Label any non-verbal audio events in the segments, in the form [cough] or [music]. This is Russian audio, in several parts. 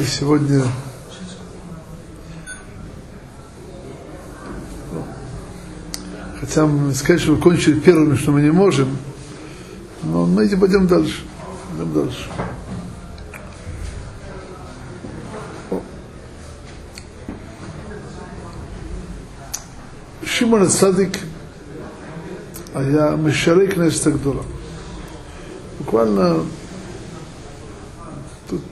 И сегодня хотя мы сказать, что мы кончили первыми, что мы не можем, но мы идем, пойдем дальше. Пойдем дальше. Шимон Цадик, а я Мишарей Кнеста Гдола. Буквально тут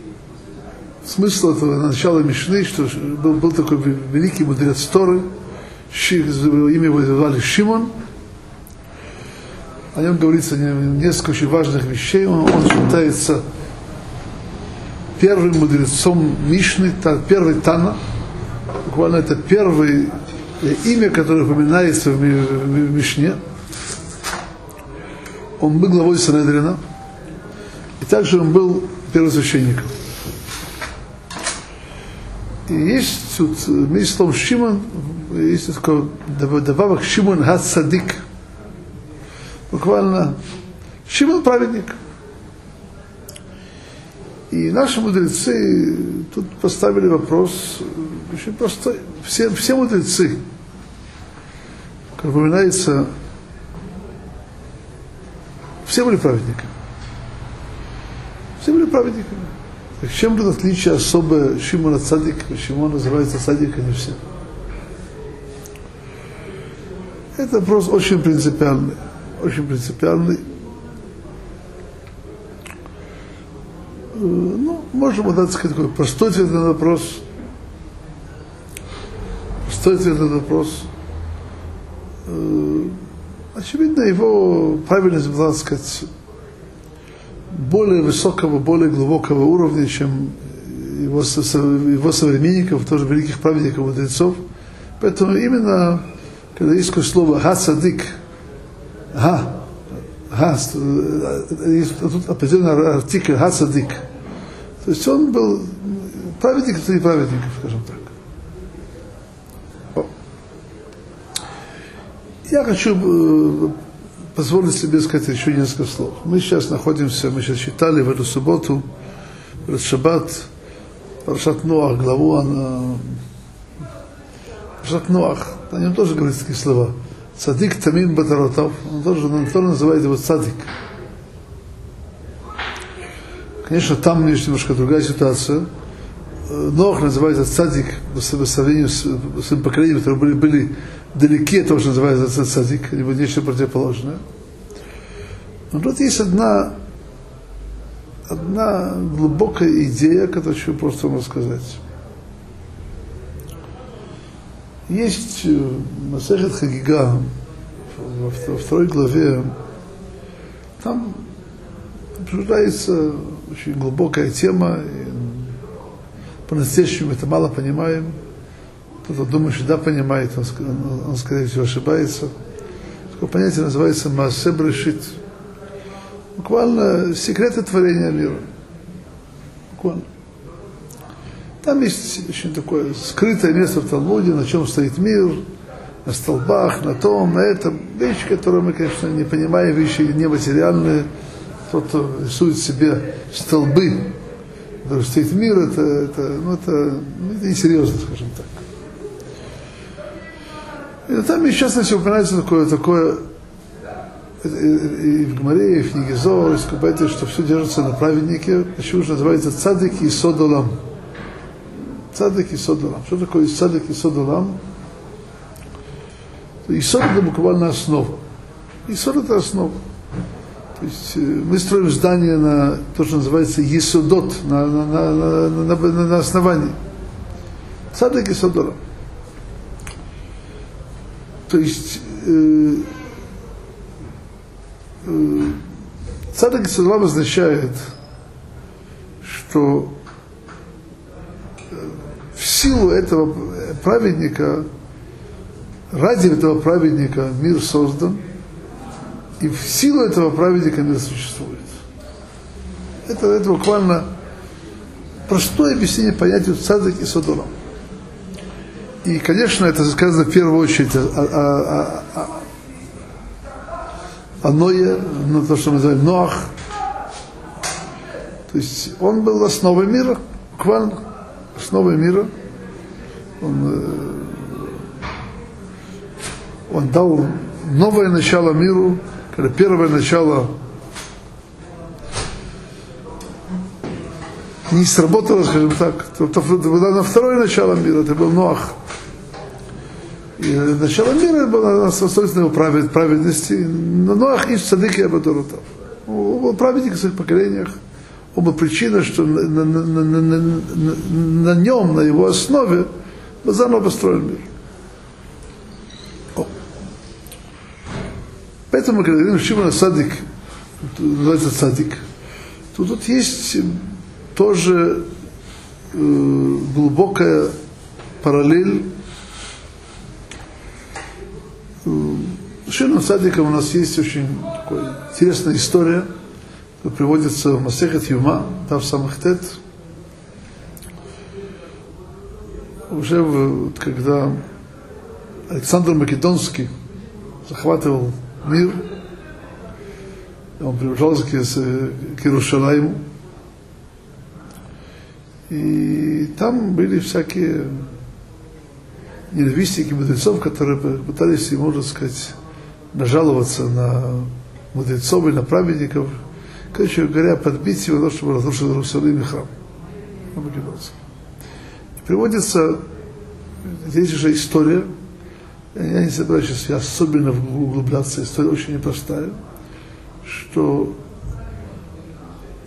смысл этого начала Мишны, что был, был такой великий мудрец Торы, имя его звали Шимон, о нем говорится несколько очень важных вещей, он, он считается первым мудрецом Мишны, первый Тана, буквально это первый имя, которое упоминается в Мишне. Он был главой Санедрина, и также он был первосвященником. Есть тут, есть слово Шимон, есть такое добавок Шимон Хасадик. Буквально Шимон праведник. И наши мудрецы тут поставили вопрос очень простой. Все, все мудрецы, как упоминается, все были праведниками. Все были праведниками. Так чем было отличие особое Шимона Цадик? Почему он называется Цадик, а не все? Это вопрос очень принципиальный. Очень принципиальный. Ну, можем дать сказать такой простой ответ на вопрос. Простой ответ на вопрос. Очевидно, его правильность была, сказать, более высокого, более глубокого уровня, чем его, его современников, тоже великих праведников, мудрецов. Поэтому именно, когда есть слово «ха-садик», «ха», «ха», тут определенный артикль «ха-садик», то есть он был праведник среди праведников, скажем так. Я хочу позволить себе сказать еще несколько слов. Мы сейчас находимся, мы сейчас читали в эту субботу, в этот шаббат, Парашат Ноах, главу, она, Парашат Ноах, на нем тоже говорится такие слова. Цадик Тамим Батаротов, он тоже, он тоже называет его цадик. Конечно, там есть немножко другая ситуация. Нох называется цадик по сравнению с, с поколением, которые были, были далеки от того, что называется цадик, либо нечто противоположное. Но тут есть одна, одна глубокая идея, которую хочу просто вам рассказать. Есть Масехет Хагига во, второй главе, там обсуждается очень глубокая тема, по-настоящему это мало понимаем. Кто-то думает, что да, понимает, он, он, он скорее всего, ошибается. Такое понятие называется Маасе Брешит. Буквально секреты творения мира. Буквально. Там есть очень такое скрытое место в Талмуде, на чем стоит мир, на столбах, на том, на этом. Вещи, которые мы, конечно, не понимаем, вещи нематериальные. Кто-то рисует себе столбы что стоит мир, это, это, ну, это, это несерьезно, скажем так. И там, в частности, упоминается такое, такое и в Гмаре, и в книге Зор, и скупайте, что все держится на праведнике, почему же называется цадик и содолам. Цадик и содолам. Что такое цадик и содолам? Исод это буквально основа. Исод это основа. То есть мы строим здание на то, что называется есудот, на, на, на, на, на, на основании. Садок есудора. То есть э, э, Цадок Исалам означает, что в силу этого праведника, ради этого праведника мир создан, и в силу этого праведника мир существует. Это, это буквально простое объяснение понятию цадок и содором. И, конечно, это сказано в первую очередь о, Ное, ну, то, что мы называем Ноах. То есть он был основой мира, буквально. основой мира. Он, он дал новое начало миру, когда первое начало не сработало, скажем так, то, то, то было на второе начало мира, это был Ноах. И начало мира было на его правед, праведности. Но Ноах ищет садыки Абадурутов. Он был праведник в своих поколениях. Он был причина, что на, на, на, на, на, на нем, на его основе, был заново построен мир. Поэтому, когда говорим Шимона Садик, называется Садик, то тут есть тоже э, глубокая параллель. Шина Садика у нас есть очень такой, интересная история, которая приводится в Масехет Юма, там в Самахтет. Уже в, когда Александр Македонский захватывал мир, он приближался к, к Иерусалиму, и там были всякие ненавистники мудрецов, которые пытались можно сказать, нажаловаться на мудрецов и на праведников, короче говоря, подбить его, то, чтобы разрушил Иерусалим и храм. Приводится здесь же история, я не собираюсь сейчас особенно углубляться, история очень непростая, что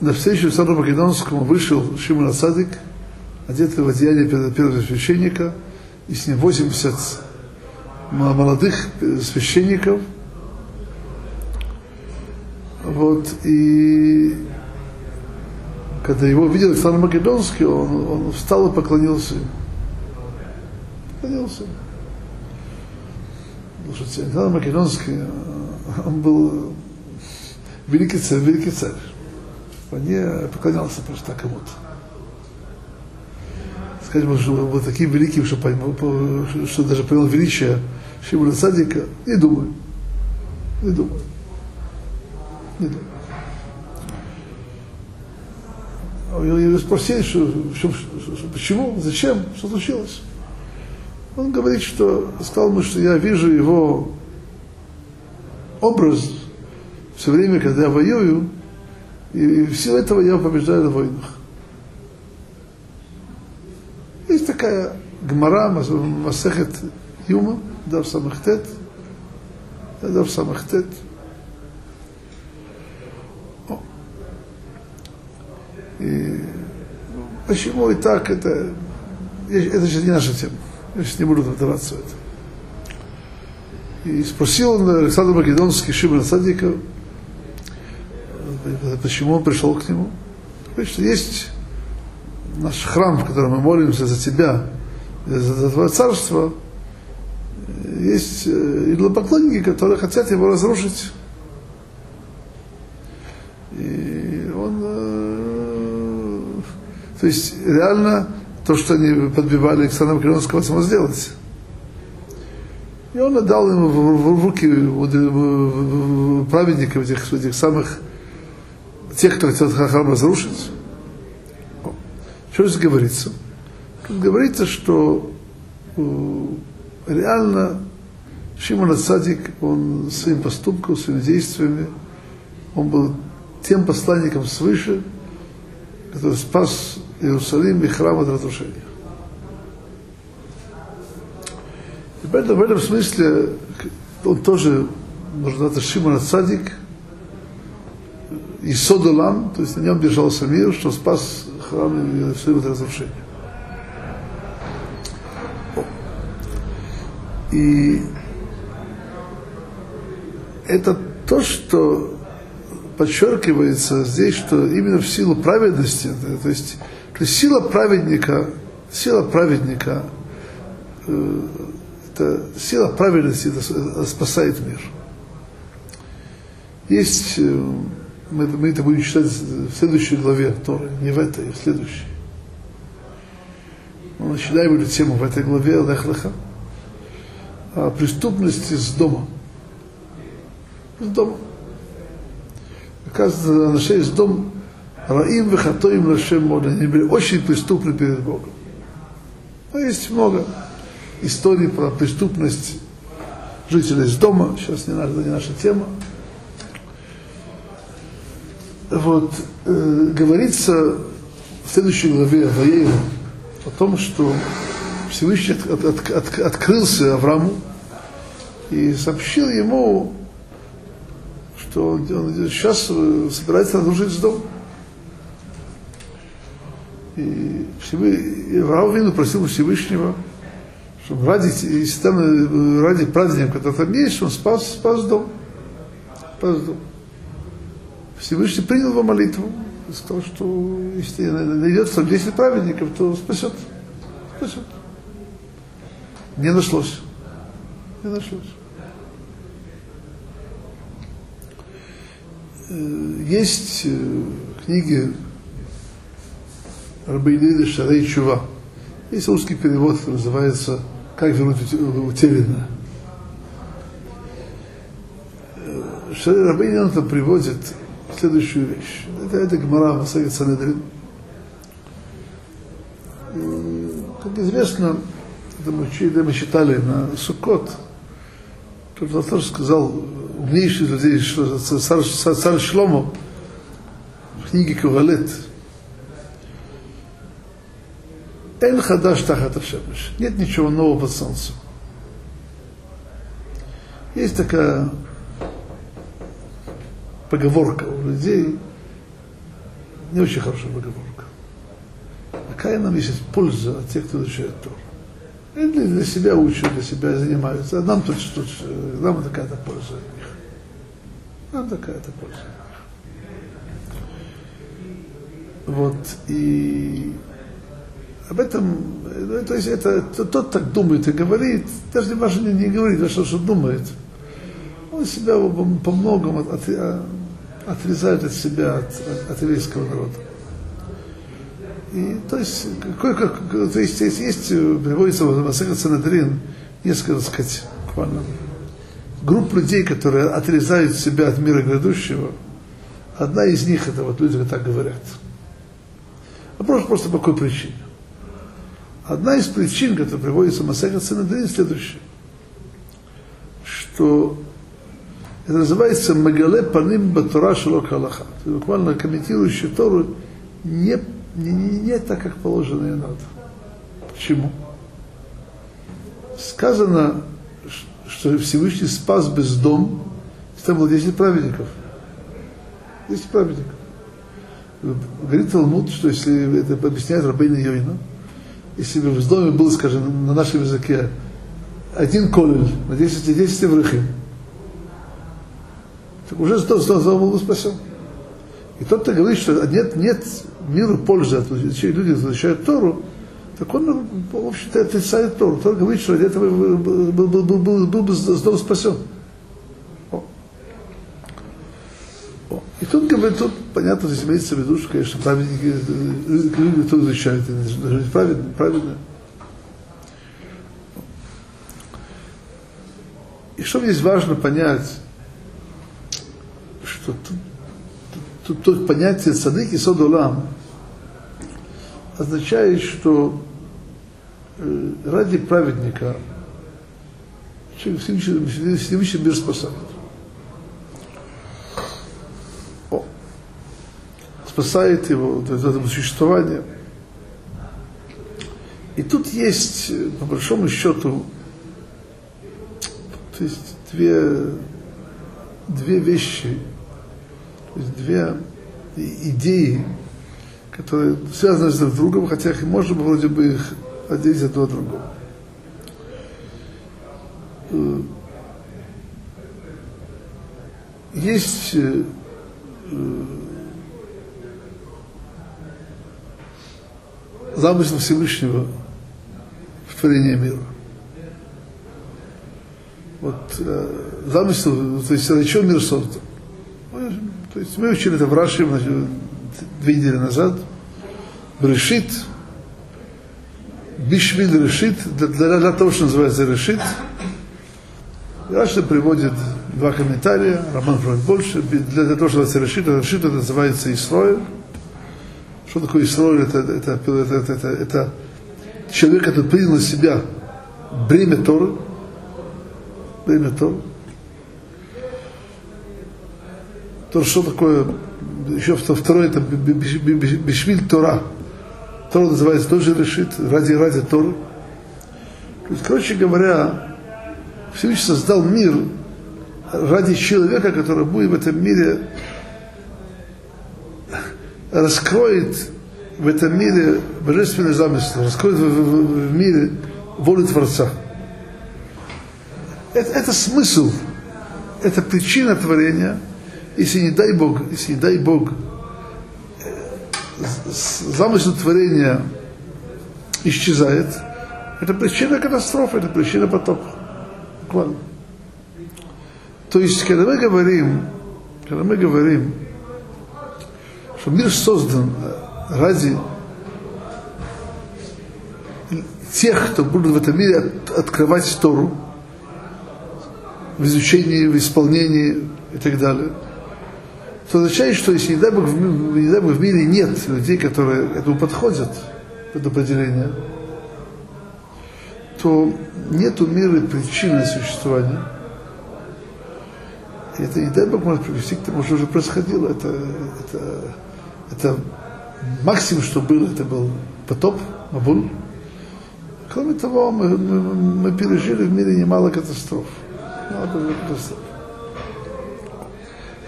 на встречу Александру Македонскому вышел Шимон Садик, одетый в одеяние первого священника, и с ним 80 молодых священников. Вот, и когда его видел Александр Македонский, он, он встал и поклонился ему. Поклонился. Слушайте, Александр Македонский, он был великий царь, великий царь не поклонялся просто так кому-то. Скажем, что был таким великим, что, что даже понял величие Шимона Садика, не думаю. Не думаю. Не думаю. Я спросили, что, что, что, почему, зачем, что случилось. Он говорит, что сказал ему, что я вижу его образ все время, когда я воюю, и в силу этого я побеждаю на войнах. Есть такая гмара, Масехет Юма, Дав Самахтет, Дав Самахтет. И почему и так, это, это же не наша тема. Я сейчас не буду вдаваться в это. И спросил он Александр Македонский Шимона Садика, почему он пришел к нему? Говорит, что есть наш храм, в котором мы молимся за тебя, за твое царство, есть э, идолопоклонники, которые хотят его разрушить. И он, э, то есть реально то, что они подбивали Александра Македонского, само сделать. И он отдал ему в руки праведников, этих, этих самых тех, кто хотел храм разрушить. Что здесь говорится? Тут говорится, что э, реально Шимон Ацадик, он своим поступком, своими действиями, он был тем посланником свыше, который спас Иерусалим и храм от разрушения. И поэтому в этом смысле он тоже, можно сказать, Шимон Ацадик – и Содолам, то есть на нем держался мир, что спас храм Иерусалим от разрушения. И это то, что подчеркивается здесь, что именно в силу праведности, то есть, то есть сила праведника, сила праведника, э, это сила праведности это спасает мир. Есть э, мы, мы это будем читать в следующей главе Торы, не в этой, а в следующей. Мы начинаем эту тему в этой главе Лехлеха о преступности с дома. С дома. Оказывается, наши из дом Раим Вехатоим Лашем Мода, они были очень преступны перед Богом. Но есть много историй про преступность жителей из дома. Сейчас не наша, не наша тема. Вот, э, говорится в следующей главе Ваева о том, что Всевышний от, от, от, открылся Аврааму и сообщил ему, что он сейчас собирается разрушить дом. И Авраам Вину просил Всевышнего, чтобы ради, там, ради праздника, который там есть, он спас, спас дом. Спас дом. Всевышний принял его молитву и сказал, что если найдется 10 праведников, то спасет. Спасет. Не нашлось. Не нашлось. Э, есть э, книги Рабейнида Шарей Чува. Есть русский перевод, который называется «Как вернуть утерянное». Э, Шарей Рабейнин там приводит следующую вещь. Это, это Гмара Масагит Санедрин. Как известно, это мы, это мы читали на Суккот, тоже сказал, умнейший из людей, что царь, царь Шломо в книге Кавалет, Эн хадаш тахат. Нет ничего нового под солнцем. Есть такая поговорка у людей, не очень хорошая поговорка. Какая нам есть польза от тех, кто изучает Тору? И для, себя учат, для себя занимаются. А нам тут, тут нам такая-то польза от них. Нам такая-то польза Вот, и об этом, ну, то есть это, тот так думает и говорит, даже не важно не говорит, а что, что думает. Он себя по многому от, от, отрезает от себя, от, от, еврейского народа. И, то есть, какой, как, то есть, есть, есть приводится в Масахат Санадрин несколько, так сказать, буквально, групп людей, которые отрезают себя от мира грядущего. Одна из них, это вот люди, так говорят. Вопрос просто по какой причине. Одна из причин, которая приводится в Масахат Санадрин, следующая. Что это называется Магале Паним Батура Шалок Аллаха. Буквально комментирующий Тору не, не, не, не так, как положено и надо. Почему? Сказано, что Всевышний спас без дом, там было 10 праведников. 10 праведников. Говорит Талмуд, что если это объясняет Рабейна Йойна, если бы в доме был, скажем, на нашем языке один колель на 10, 10 еврехим, так уже был бы спасен. И тот, кто говорит, что нет, нет миру пользы от люди, возвращают Тору, так он, в общем-то, отрицает Тору. Тор говорит, что этого был, был, был, был, был, бы снова спасен. О. О. И тут, говорит, тут, понятно, здесь имеется в виду, что, конечно, праведники, люди, кто изучают, должны быть праведные, праведные. И что здесь важно понять, что тут, тут, тут понятие садык и содолам означает, что э, ради праведника Всевышний, Всевышний мир спасает. О, спасает его от этого существования. И тут есть, по большому счету, то есть две, две вещи, есть две идеи, которые связаны друг с другом, хотя их можно бы вроде бы их отделить одно от другого. Э, есть э, замысел Всевышнего в творении мира. Вот э, замысел, то есть зачем мир создан. То есть мы учили это в Раши две недели назад. Решит, Бишвиль решит, для, для, для того, что называется решит. Раши приводит два комментария, Роман приводит больше, для, для того, что называется решит, решит это называется Исроиль. Что такое Исроиль? Это, это, это, это, это, это человек, который принял на себя бремя Торы, бремя Торы, то что такое, еще второе, это Бишвиль Тора. Тора называется тоже решит, ради ради Торы. То есть, короче говоря, Всевышний создал мир ради человека, который будет в этом мире раскроет в этом мире божественный замысел, раскроет в, в, в мире волю Творца. Это, это смысл, это причина творения. Если не дай Бог, если не дай Бог, замысел творения исчезает, это причина катастрофы, это причина потопа. Буквально. То есть, когда мы говорим, когда мы говорим, что мир создан ради тех, кто будут в этом мире от, открывать Тору в изучении, в исполнении и так далее, то означает, что если, не дай Бог, в, не дай Бог, в мире нет людей, которые этому подходят, под определение, то нет у мира причины существования. И это, не дай Бог, может привести к тому, что уже происходило. Это, это, это максимум, что было, это был потоп, Мабуль. Кроме того, мы, мы, мы пережили в мире немало катастроф. Мало катастроф.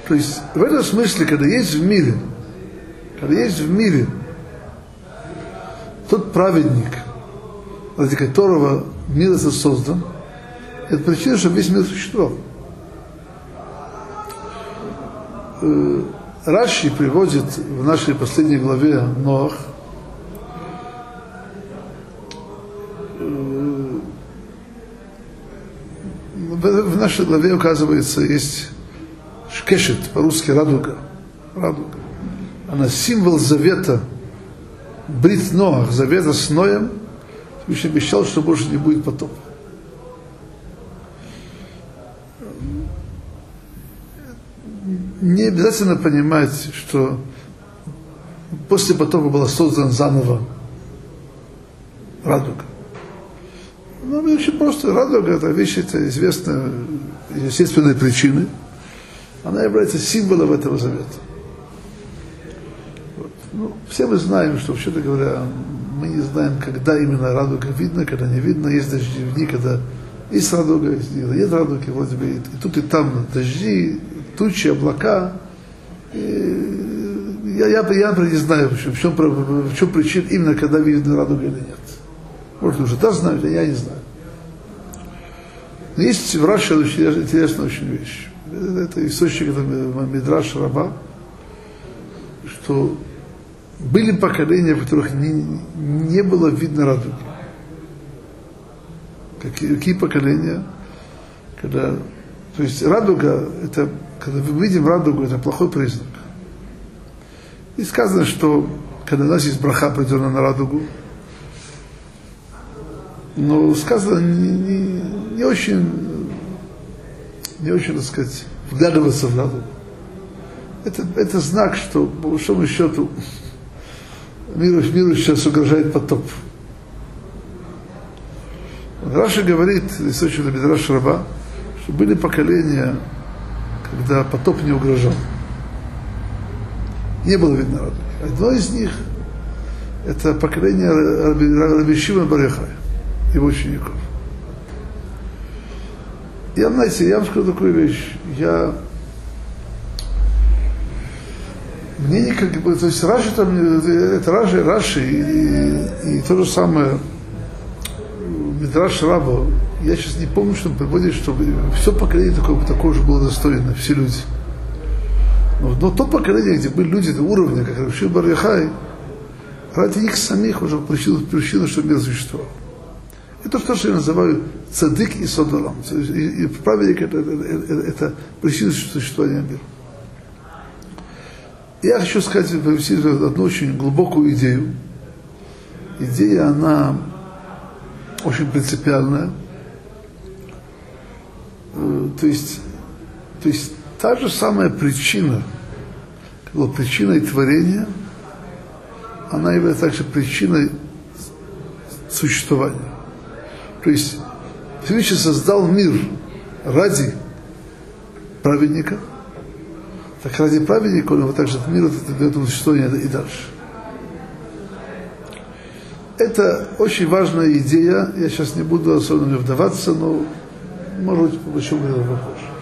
То есть в этом смысле, когда есть в мире, когда есть в мире тот праведник, ради которого мир этот создан, это причина, чтобы весь мир существовал. Э, Раши приводит в нашей последней главе Ноах э, в нашей главе, оказывается, есть шкешет, по-русски радуга. радуга. Она символ завета, брит Ноах, завета с Ноем, Всевышний обещал, что больше не будет потопа. не обязательно понимать, что после потопа была создана заново радуга. Ну, очень просто. Радуга – это вещь, это известная естественной причины. Она является символом этого завета. Вот. Ну, все мы знаем, что, вообще-то говоря, мы не знаем, когда именно радуга видно, когда не видно. Есть дожди дни, когда есть радуга, есть, нет радуги, вроде бы и тут, и там дожди, тучи, облака. И я, я, я не знаю, в чем, в, чем, в чем причина, именно когда видно радуга или нет. Может, уже да знают, а я не знаю. Но есть в Раше интересная очень вещь. Это источник это Мидраш Раба, что были поколения, в которых не, не было видно радуги. Какие, какие поколения, когда то есть радуга, это, когда мы видим радугу, это плохой признак. И сказано, что когда у нас есть браха, определенная на радугу, но сказано не, не, не очень, не очень, так сказать, вглядываться в радугу. Это, это знак, что, по большому счету, миру, миру сейчас угрожает потоп. Раша говорит, источник Медраш Раба, что были поколения, когда потоп не угрожал. Не было видно радуги. Одно из них – это поколение Раби Шимон Барехай, его учеников. Я, знаете, я вам скажу такую вещь. Я мне не как бы, то есть Раши там, это Раши, Раши, и, и, и то же самое Мидраш Раба, я сейчас не помню, что он приводит, что все поколение такое, такое же было достойно, все люди. Но, но то поколение, где были люди до уровня, как Рашид Барьяхай, ради них самих уже причина, причина, что мир существовал. Это то, что я называю цадык и содалам. И, и праведник это, это, это, это причина существования мира. Я хочу сказать, привести одну очень глубокую идею. Идея, она очень принципиальная. Э, то есть, то есть та же самая причина, была причиной творения, она является также причиной существования. То есть Всевышний создал мир ради праведника, так ради праведника он его также этот мир дает ему существование и дальше. Это очень важная идея, я сейчас не буду особенно вдаваться, но может быть, почему это похоже.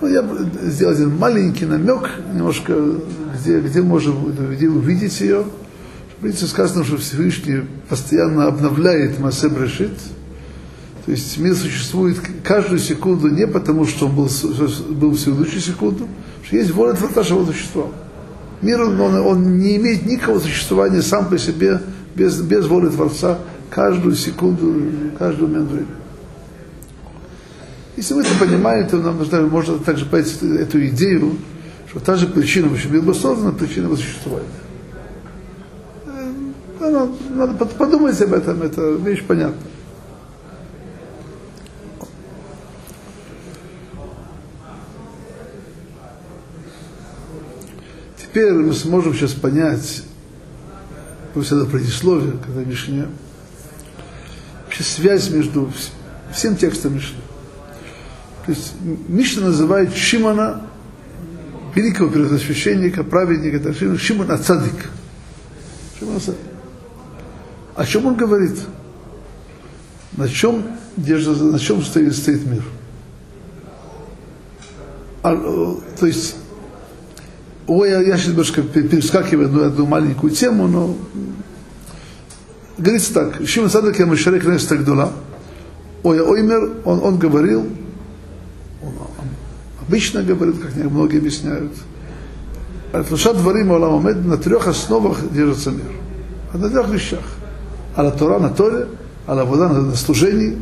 Ну, я сделал один маленький намек, немножко, где, где можно где увидеть ее. В принципе, сказано, что Всевышний постоянно обновляет Масе Брешит. То есть мир существует каждую секунду не потому, что он был, был в следующую секунду, что есть воля он существовал. Мир, он, он не имеет никакого существования сам по себе, без, без воли Творца, каждую секунду, каждый момент времени. Если мы это понимаем, то нам нужно, можно также понять эту идею, что та же причина, почему мир был создан, причина его существования. Надо, надо подумать об этом, это вещь понятна. Теперь мы сможем сейчас понять, после этого предисловия, когда Мишне, вообще связь между всем текстом Мишны. То есть Мишна называет Шимона, великого первосвященника, праведника, так, Шимона Цадик. Шимона Цадик. О чем он говорит? На чем, держится, на чем стоит, стоит мир? А, то есть, ой, я, я сейчас немножко перескакиваю одну, одну маленькую тему, но говорится так, Шимон Садик я Машарек Неста Гдула, ой, оймер, он, он говорил, обычно говорит, как многие объясняют. Шлуша дворим Олам Омед на трех основах держится мир. А на трех вещах. А Тора на Торе, а вода на служении,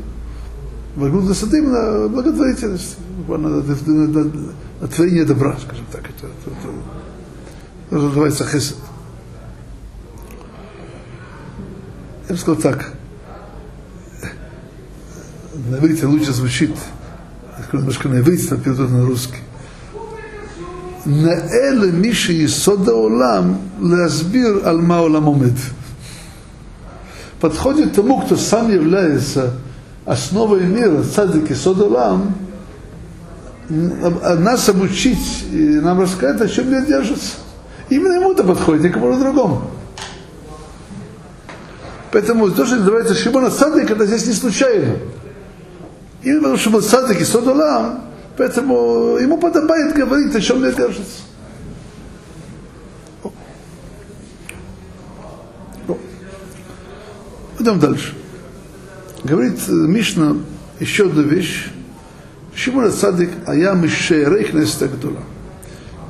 Вагнут на садым на благотворительность, на, на, на, на творение добра, скажем так. Это, это, это, это называется хесед. Я бы сказал так. На иврите лучше звучит немножко на иврите, там переводят на русский. נאה למי שיסוד העולם להסביר על מה העולם עומד. Подходит тому, кто сам является основой мира, цадик и сод олам, нас обучить и нам рассказать, о чем мир держится. Именно ему это подходит, никому другому. Поэтому то, что называется Шимона Садик, это здесь не случайно. Именно потому что был садик и содолам, поэтому ему подобает говорить, о чем мне держится. Идем дальше. Говорит Мишна еще одну вещь. Шимон Садик, а я Мишерейх Нестагдула.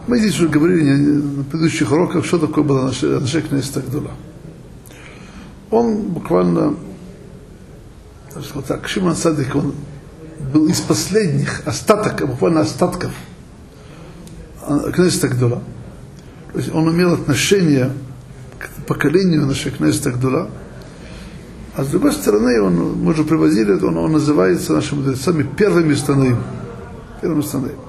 Мы здесь уже говорили на предыдущих уроках, что такое было наше Нестагдула. Он буквально, сказал так, Шимон Садик, он был из последних остаток, буквально остатков Кнессета Гдула. То есть он имел отношение к поколению нашей Кнессета Гдула. А с другой стороны, он, мы уже привозили, он, он называется нашими мудрецами первыми станаим. Первыми станаим.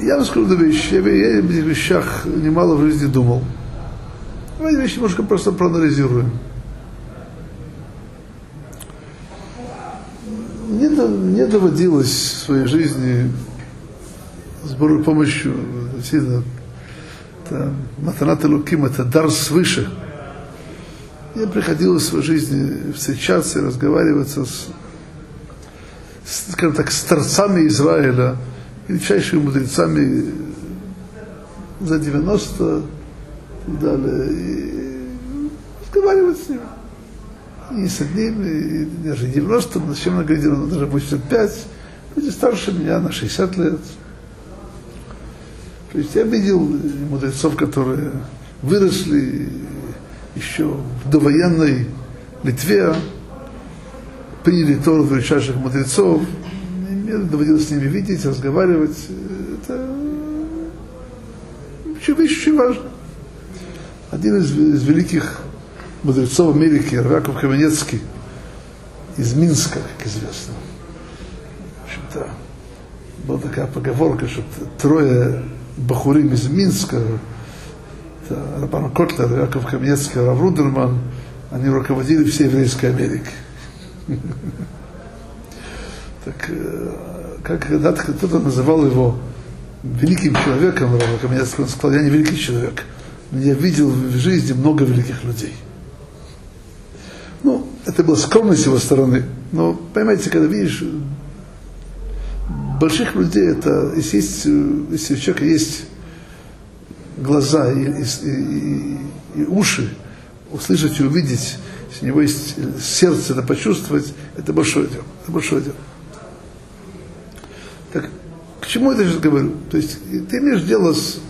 Я вам скажу одну вещь. Я, об этих вещах немало в жизни думал. Мы эти вещи немножко просто проанализируем. мне, мне доводилось в своей жизни с помощью сильно Матанат Луким, это дар свыше. Мне приходилось в своей жизни встречаться и разговариваться с, скажем так, с торцами Израиля, величайшими мудрецами за 90 и далее, и разговаривать с ними. И с одним, и даже 90, но чем много говорил, даже 85, люди старше меня на 60 лет. То есть я видел мудрецов, которые выросли еще в довоенной Литве, приняли Тору величайших мудрецов, мне доводилось с ними видеть, разговаривать. Это вещь очень важна. Один из, из великих мудрецов Америки, Раков Каменецкий, из Минска, как известно. В общем-то, была такая поговорка, что трое бахурим из Минска, Рабан Котлер, Яков Каменецкий, Рав Рудерман, они руководили всей еврейской Америкой. [laughs] Э, как когда-то кто-то называл его великим человеком, Рава Каменецкий, он сказал, я не великий человек, но я видел в жизни много великих людей. Ну, это была скромность с его стороны, но, понимаете, когда видишь больших людей, это, если, есть, если у человека есть глаза и, и, и, и уши, услышать и увидеть, если у него есть сердце, это почувствовать, это большое дело. Это большое дело. Так, к чему я это сейчас говорю? То есть ты имеешь дело с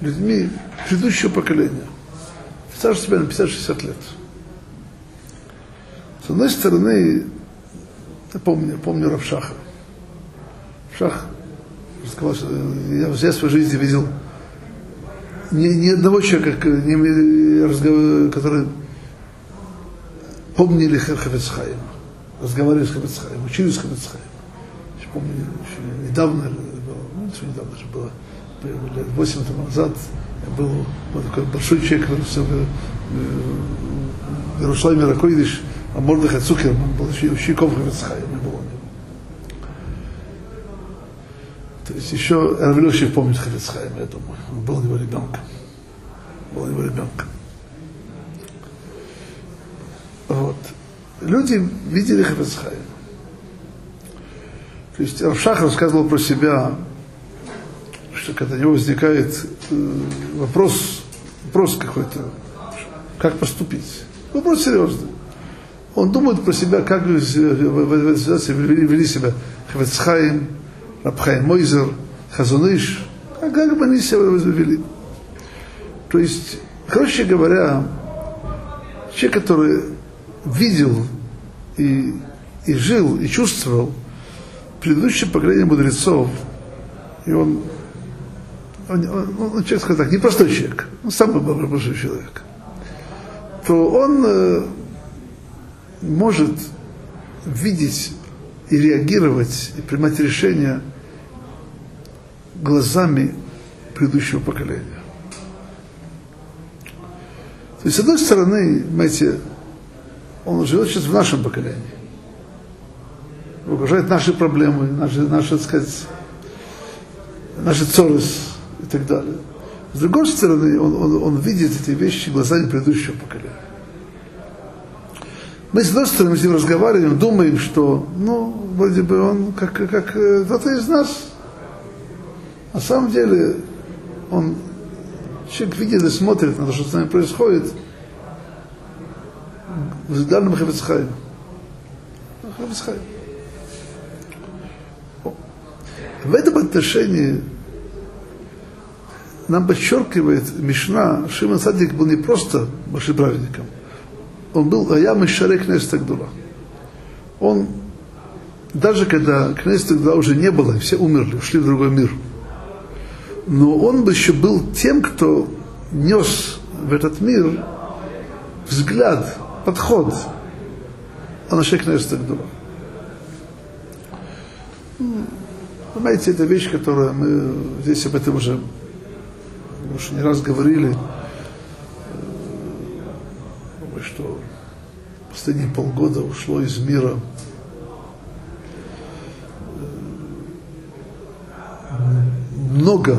людьми предыдущего поколения. Представь себе на 50-60 лет. С одной стороны, я помню, помню Равшаха. Шах сказал, что я в своей жизни видел ни, ни одного человека, не, который помнили Хафецхайм, разговаривали с Хафецхайм, учились с Хафецхайм. Помню, еще недавно, ну, еще недавно же было, лет 8 тому назад, я был вот такой большой человек, в, Иерусалиме Ракойдиш, а Мордыха Цукерман был учеником Хафецхайм, был он. То есть еще Равлющик помнит Хафицхайм, я думаю. Он был у него ребенком. Был у него ребенком. Вот. Люди видели Хафицхайм. То есть Равшах рассказывал про себя, что когда у него возникает э, вопрос, вопрос какой-то, как поступить. Вопрос серьезный. Он думает про себя, как в этой ситуации вели, себя Хафицхайм, Рабхайн Мойзер, Хазуныш, а как бы они себя вели. То есть, короче говоря, человек, который видел и, и жил, и чувствовал предыдущее поколение мудрецов, и он, он, он, он человек, скажем так, непростой человек, он самый большой человек, то он э, может видеть и реагировать, и принимать решения – глазами предыдущего поколения. То есть, с одной стороны, понимаете, он живет сейчас в нашем поколении. Выгружает наши проблемы, наши, наши, так сказать, наши цорыс и так далее. С другой стороны, он, он, он видит эти вещи глазами предыдущего поколения. Мы, с одной стороны, с ним разговариваем, думаем, что, ну, вроде бы он как, как кто-то из нас, на самом деле, он, человек видит и смотрит на то, что с нами происходит, взглядом Хавицхайма. Хавицхайм. В этом отношении нам подчеркивает Мишна, Шимон Садик был не просто большим праведником, он был Аям Шарек Нестагдула. Он, даже когда Кнестагдула уже не было, все умерли, ушли в другой мир – но он бы еще был тем, кто нес в этот мир взгляд, подход Анашек Нестагдула. Понимаете, это вещь, которая мы здесь об этом уже, уже не раз говорили, что последние полгода ушло из мира. Много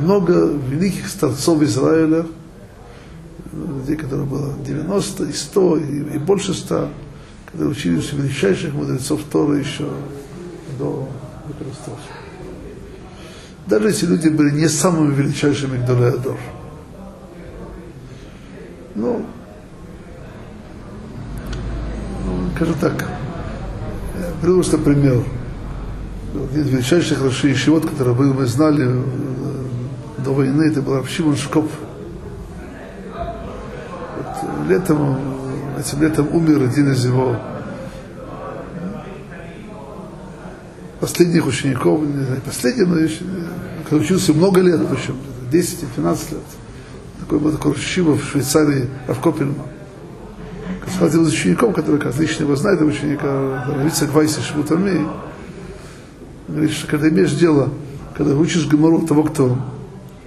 много великих старцов Израиля, людей, которые было 90 и 100 и, и больше 100, которые учились у величайших мудрецов Тора еще до, катастрофы. Даже если люди были не самыми величайшими Гдолеадор. Ну, ну, скажу так, приведу что пример. Один из величайших Раши Ишивот, который мы знали до войны, это был Равшимон Шкоп. Вот летом, этим летом умер один из его последних учеников, не знаю, последний, но еще, когда учился много лет, причем 10-12 лет. Такой был такой Шива в Швейцарии, Равкопельман. Один из учеников, который, как лично его знает, ученика Равица Гвайса Швутами, говорит, что когда имеешь дело, когда учишь Гамару того, кто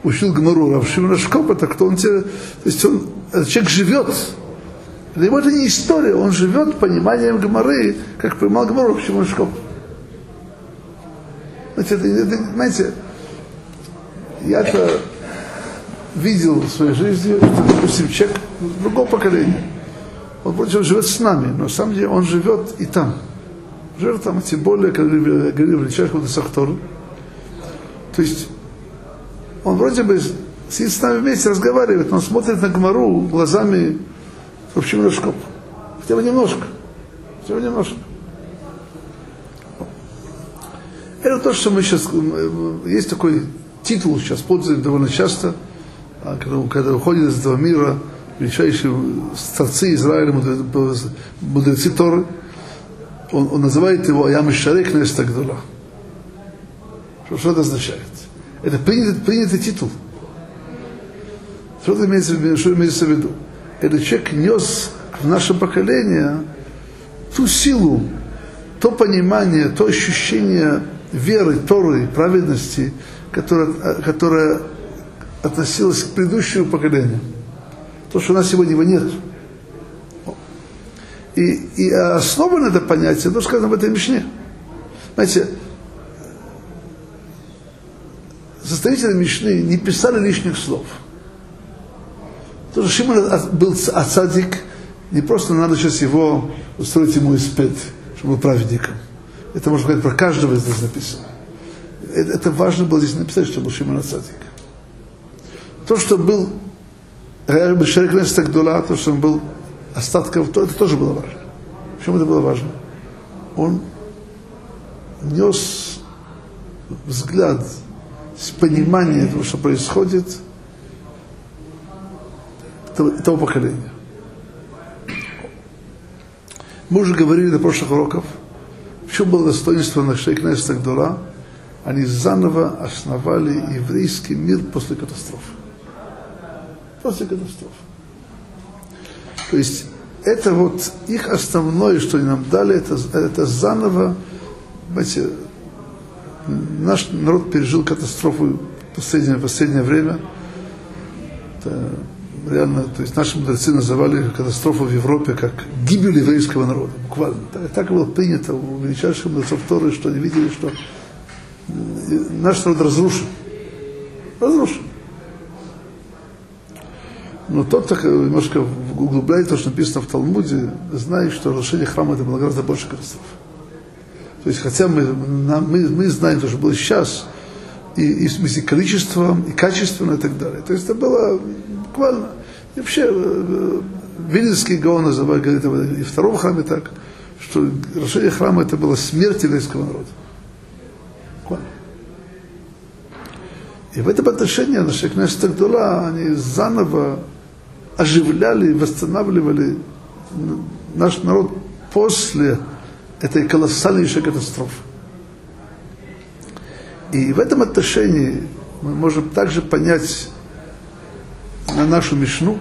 учил Гмару, а Шимон Шкоп, это кто он тебе, то есть он, человек живет. Для него это не история, он живет пониманием Гмары, как понимал Гмару Шимон Шкоп. Знаете, это, это, знаете, я-то видел в своей жизни, что, допустим, человек другого поколения, он вроде он живет с нами, но на самом деле он живет и там. Живет там, тем более, как говорили в Личашку Сахтору. То есть он вроде бы сидит с нами вместе, разговаривает, но он смотрит на Гмару глазами вообще Рожков. Хотя бы немножко. Хотя бы немножко. Это то, что мы сейчас... Есть такой титул сейчас, пользуется довольно часто, а, когда, когда уходит из этого мира величайшие старцы Израиля, мудрецы Торы, он, он называет его Ямишарек Нестагдула. Что, что это означает? Это принятый, принятый титул. Что это имеется, что имеется в виду? Этот человек нес в наше поколение ту силу, то понимание, то ощущение веры, Торы, праведности, которое, которое относилось к предыдущему поколению. То, что у нас сегодня его нет. И, и основано это понятие, то, сказано в этой Мишне. Знаете, составители Мишны не писали лишних слов. То, что Шимон был ацадик, не просто надо сейчас его устроить ему испед, чтобы был праведником. Это можно сказать про каждого из нас написано. Это, это важно было здесь написать, что был Шимон ацадик. То, что был Шарик Нестагдула, то, что он был остатков, то это тоже было важно. Почему это было важно? Он нес взгляд с пониманием того, что происходит, того, того поколения. Мы уже говорили на прошлых уроках, чем было достоинство нашей князя Тагдула, они заново основали еврейский мир после катастрофы. После катастрофы. То есть это вот их основное, что они нам дали, это, это заново, знаете, наш народ пережил катастрофу в последнее, последнее время. Это реально, то есть наши мудрецы называли катастрофу в Европе как гибель еврейского народа, буквально. Так, так было принято у величайших мудрецов Торы, что они видели, что наш народ разрушен. Разрушен. Но тот, кто немножко углубляет то, что написано в Талмуде, знает, что разрушение храма это было гораздо больше катастроф. То есть, хотя мы, мы, мы знаем, что было сейчас, и, и в смысле количеством, и качественно, и так далее. То есть это было буквально, и вообще, э, Вильнинский Гаон называет, говорит, и втором храме так, что разрушение храма это была смерть еврейского народа. И в этом отношении наши князья Тагдула, они заново оживляли, восстанавливали наш народ после этой колоссальнейшей катастрофы. И в этом отношении мы можем также понять на нашу Мишну,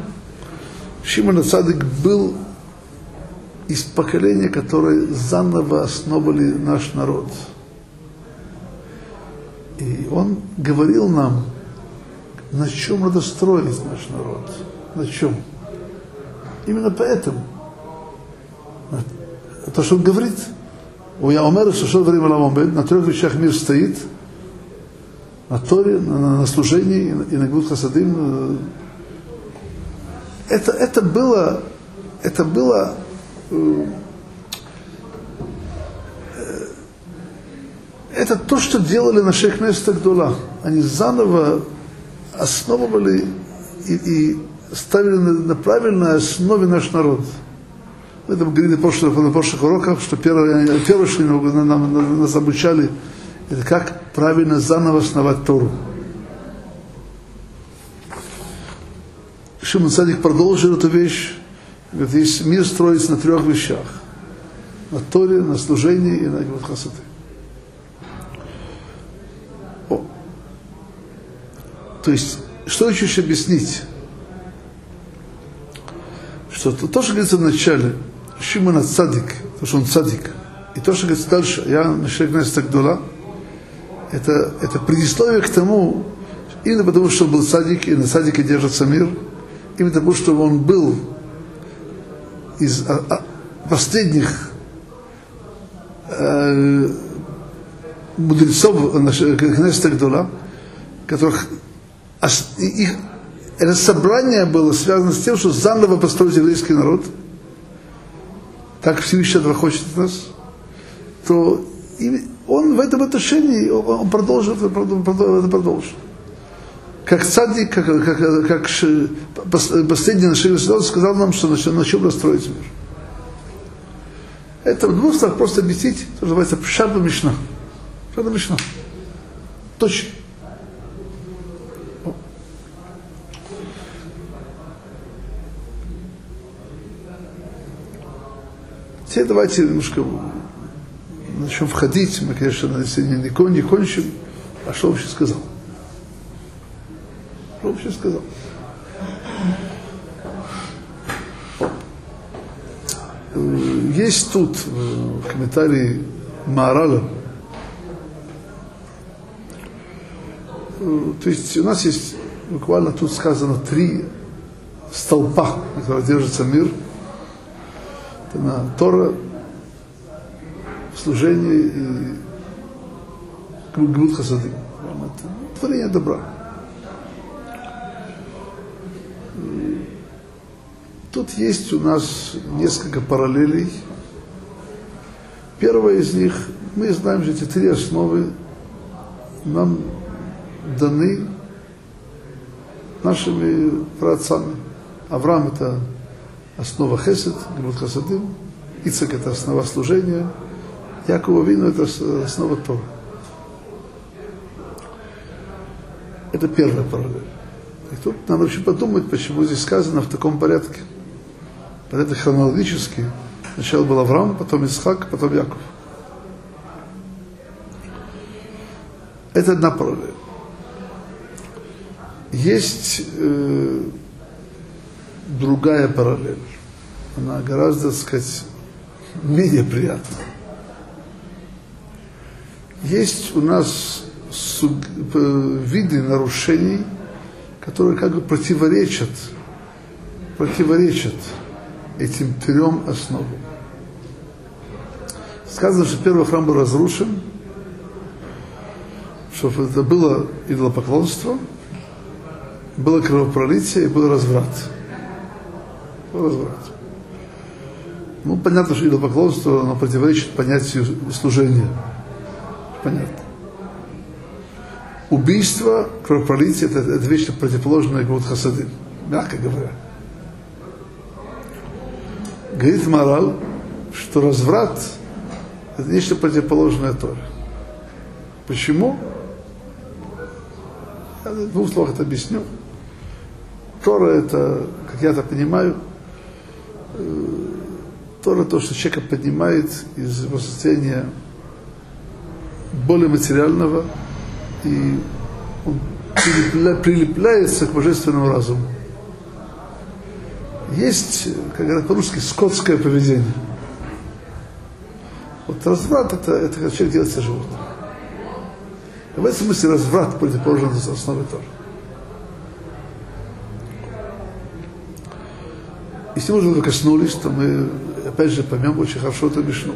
Шимон Цадык был из поколения, которые заново основали наш народ. И он говорил нам, на чем надо строить наш народ – на чем? Именно поэтому. То, что он говорит, у Яомера Сушот Время Ламомбед, на трех вещах мир стоит, на Торе, на, на служении и на Гуд Хасадим. Это, это было, это было э, это то, что делали на Шейх Гдула. Они заново основывали и, и ставили на, на правильной основе наш народ. Мы это говорили на прошлых, на прошлых уроках, что первое, первое что нам, нам, нас обучали, это как правильно заново основать Тору. Шимон Садик продолжил эту вещь. Говорит, весь мир строится на трех вещах. На Торе, на служении и на. О. То есть, что еще объяснить? что то, то что говорится в начале, Шимона цадик, то, что он цадик, и то, что говорится дальше, я Мишек Нес Тагдула, это, это предисловие к тому, Именно потому, что он был садик, и на садике держится мир. Именно потому, что он был из а, а, последних э, мудрецов Кнессета Гдула, которых их, это собрание было связано с тем, что заново построить еврейский народ, так Всевышний этого хочет от нас, то он в этом отношении, он продолжит, это продолжит. Как цадик, как, как, как последний наш сказал нам, что на чем расстроить мир. Это в двух словах просто объяснить, что называется Пшаба Мишна. Пшаба Мишна. Точно. Теперь давайте немножко начнем входить. Мы, конечно, на сегодня не, не кончим. А что вообще сказал? Что вообще сказал? Есть тут в комментарии Маарала, то есть у нас есть буквально тут сказано три столпа, на которых держится мир – это на Тора, служение и Гмут Хасады. Творение добра. Тут есть у нас несколько параллелей. Первая из них, мы знаем, что эти три основы нам даны нашими праотцами. Авраам это основа хесед, гмут хасадим, Ицек это основа служения, Якова Вину это основа Тора. Это первая параллель. И тут надо еще подумать, почему здесь сказано в таком порядке. Порядок хронологический. Сначала был Авраам, потом Исхак, потом Яков. Это одна параллель. Есть э, другая параллель. Она гораздо, так сказать, менее приятная. Есть у нас виды нарушений, которые как бы противоречат, противоречат этим трем основам. Сказано, что первый храм был разрушен, что это было идолопоклонство, было кровопролитие и был разврат разврат. Ну, понятно, что идолопоклонство, оно противоречит понятию служения. Понятно. Убийство, кровопролитие, это, это вещь противоположная Гвуд Хасады, мягко говоря. Говорит мораль, что разврат – это нечто противоположное Торе. Почему? Я в двух словах это объясню. Тора – это, как я это понимаю, Э, Тора то, что человека поднимает из его состояния более материального, и он прилепля, прилепляется к божественному разуму. Есть, как говорят по-русски, скотское поведение. Вот разврат это, это как человек делается животным. в этом смысле разврат противоположен основе Тора. Если мы уже коснулись, то мы опять же поймем очень хорошо эту Мишну.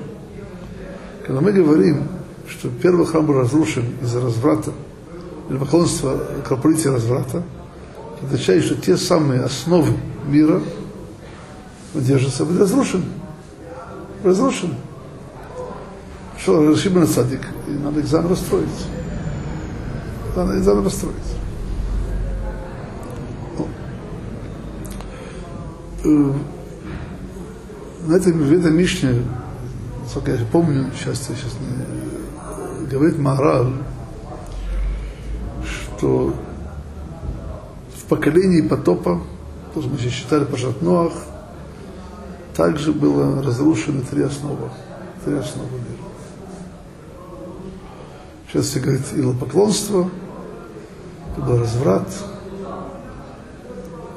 Когда мы говорим, что первый храм был разрушен из-за разврата, или поклонства кровопролития разврата, это означает, что те самые основы мира держатся, были разрушены. Разрушены. Что, разрешим на садик, и надо экзамен расстроить. Надо экзамен расстроить. Э, на этом, в этом Мишне, насколько я помню, сейчас, сейчас не, говорит Мораль, что в поколении потопа, тоже мы сейчас читали по Жатноах, также было разрушено три основы, три основы мира. Сейчас все говорит идолопоклонство, был разврат,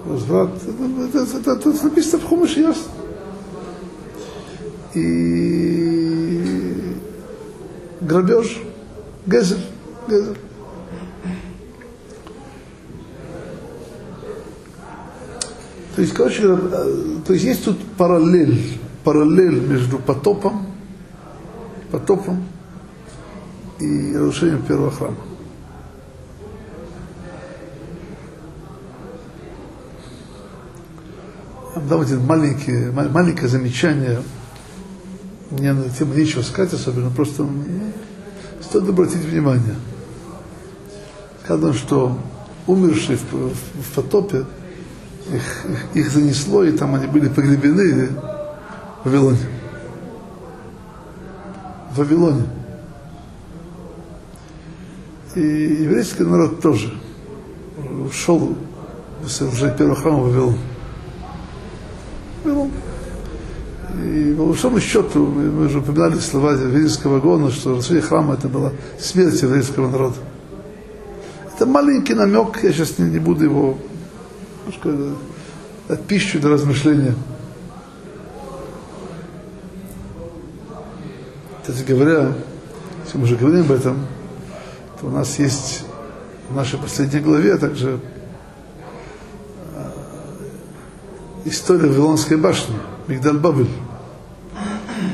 возврат, это, это, это, это написано в Хумыше ясно. И грабеж, гезель, гезель. То есть, короче, э, то есть есть тут параллель, параллель между потопом, потопом и разрушением первого храма. Дам один маленький, маленькое замечание. Мне на эту тему нечего сказать особенно, просто стоит обратить внимание. Сказано, что умершие в, в, в потопе, их, их, занесло, и там они были погребены в Вавилоне. В Вавилоне. И еврейский народ тоже ушел уже первого храма в Вавилон. Вавилон. И по большому счету, мы уже упоминали слова еврейского гона, что разрушение храма это была смерть еврейского народа. Это маленький намек, я сейчас не, не буду его немножко дать пищу для размышления. Кстати говоря, если мы уже говорим об этом, то у нас есть в нашей последней главе также э, история Вавилонской башни, Мигдаль Бабель.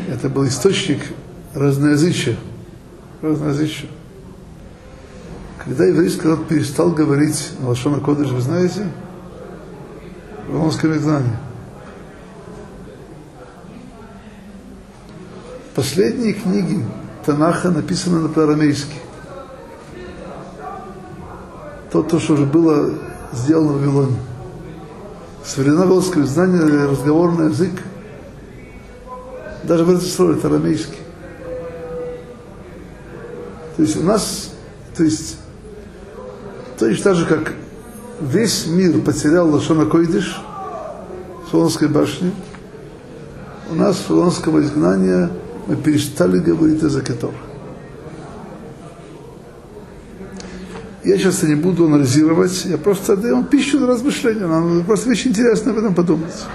Это был источник разноязычия. разноязычия. Когда еврейский народ перестал говорить на Лашона Кодыш, вы знаете, Вавилонском изгнании. Последние книги Танаха написаны на арамейски. То, то, что уже было сделано в Вавилоне. С изгнания разговорный язык, даже в Эрцисроле, это арамейский. То есть у нас, то есть Точно так же, как весь мир потерял Лашона Койдиш, Солонской башни, у нас с Солонского изгнания мы перестали говорить язык Тора. Я сейчас не буду анализировать, я просто даю вам пищу для размышления. Нам просто вещь интересная об этом подумать.